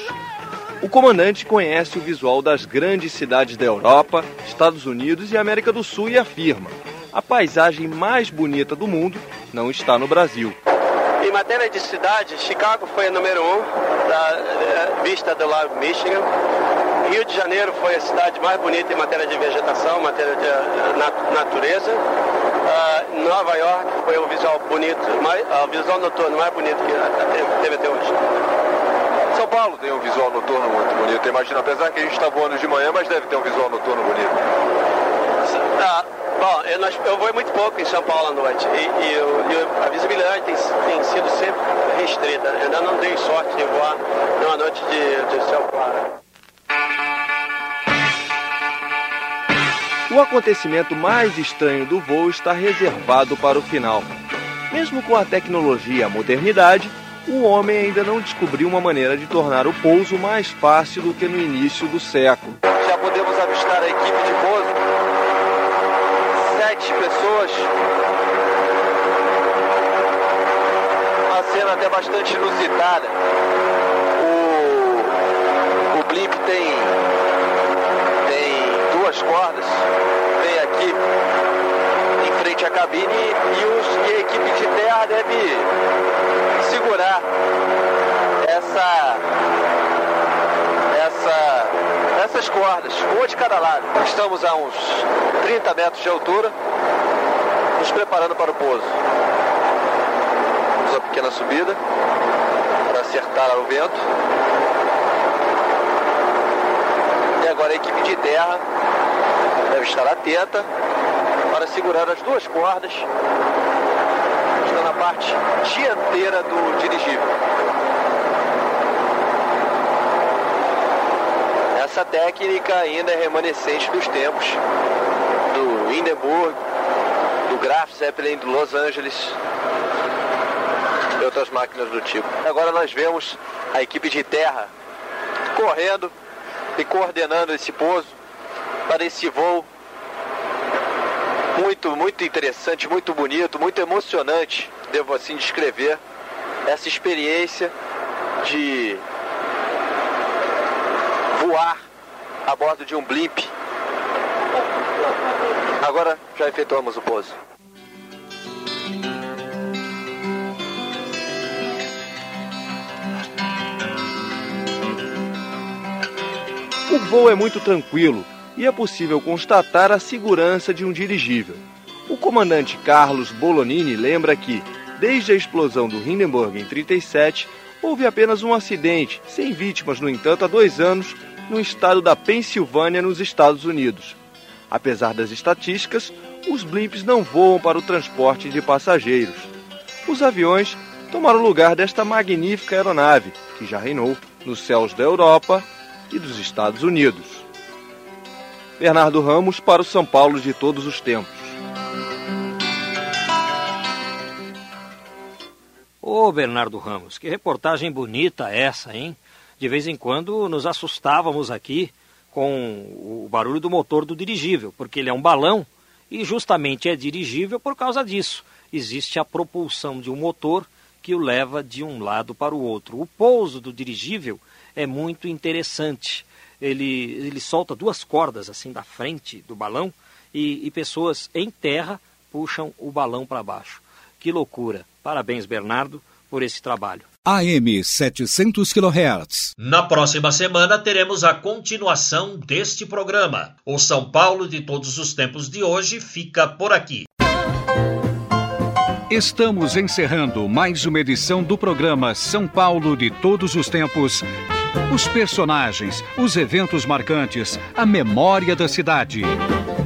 O comandante conhece o visual das grandes cidades da Europa, Estados Unidos e América do Sul e afirma: a paisagem mais bonita do mundo não está no Brasil. Em matéria de cidade, Chicago foi a número um, da eh, vista do Lago Michigan. Rio de Janeiro foi a cidade mais bonita em matéria de vegetação, matéria de eh, natureza. Uh, Nova York foi o visual bonito, mais, uh, o visual noturno mais bonito que teve até hoje. São Paulo tem um visual noturno muito bonito. Imagina, apesar que a gente está voando de manhã, mas deve ter um visual noturno bonito. Ah, bom, eu, nós, eu vou muito pouco em São Paulo à noite e, e, eu, e a visibilidade tem, tem, sido sempre restrita. Eu ainda não dei sorte de voar numa noite de, de céu claro. O acontecimento mais estranho do voo está reservado para o final. Mesmo com a tecnologia e a modernidade, o homem ainda não descobriu uma maneira de tornar o pouso mais fácil do que no início do século. Já podemos avistar a equipe de pouso. Pessoas. Uma cena até bastante inusitada. O, o blimp tem duas cordas, vem aqui em frente à cabine e, os, e a equipe de terra deve segurar essa, essa, essas cordas, uma de cada lado. Estamos a uns 30 metros de altura, nos preparando para o pouso. Uma pequena subida para acertar o vento. E agora a equipe de terra deve estar atenta para segurar as duas cordas estão na parte dianteira do dirigível. Essa técnica ainda é remanescente dos tempos do Hindenburg, do Graf Zeppelin do Los Angeles e outras máquinas do tipo. Agora nós vemos a equipe de terra correndo e coordenando esse pouso para esse voo muito, muito interessante, muito bonito, muito emocionante, devo assim descrever essa experiência de voar a bordo de um blimp. Agora já efetuamos o pouso. O voo é muito tranquilo e é possível constatar a segurança de um dirigível. O comandante Carlos Bolonini lembra que, desde a explosão do Hindenburg em 37, houve apenas um acidente, sem vítimas, no entanto, há dois anos, no estado da Pensilvânia, nos Estados Unidos. Apesar das estatísticas, os blimps não voam para o transporte de passageiros. Os aviões tomaram lugar desta magnífica aeronave, que já reinou nos céus da Europa e dos Estados Unidos. Bernardo Ramos para o São Paulo de todos os tempos. Ô Bernardo Ramos, que reportagem bonita essa, hein? De vez em quando nos assustávamos aqui com o barulho do motor do dirigível, porque ele é um balão e justamente é dirigível por causa disso. Existe a propulsão de um motor que o leva de um lado para o outro. O pouso do dirigível é muito interessante ele, ele solta duas cordas assim da frente do balão e, e pessoas em terra puxam o balão para baixo. Que loucura! Parabéns, Bernardo, por esse trabalho. AM 700 kHz. Na próxima semana teremos a continuação deste programa. O São Paulo de todos os tempos de hoje fica por aqui. Estamos encerrando mais uma edição do programa São Paulo de todos os tempos os personagens, os eventos marcantes, a memória da cidade.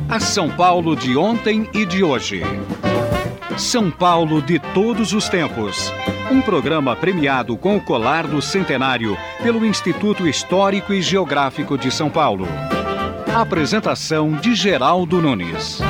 A São Paulo de ontem e de hoje. São Paulo de todos os tempos. Um programa premiado com o colar do centenário pelo Instituto Histórico e Geográfico de São Paulo. Apresentação de Geraldo Nunes.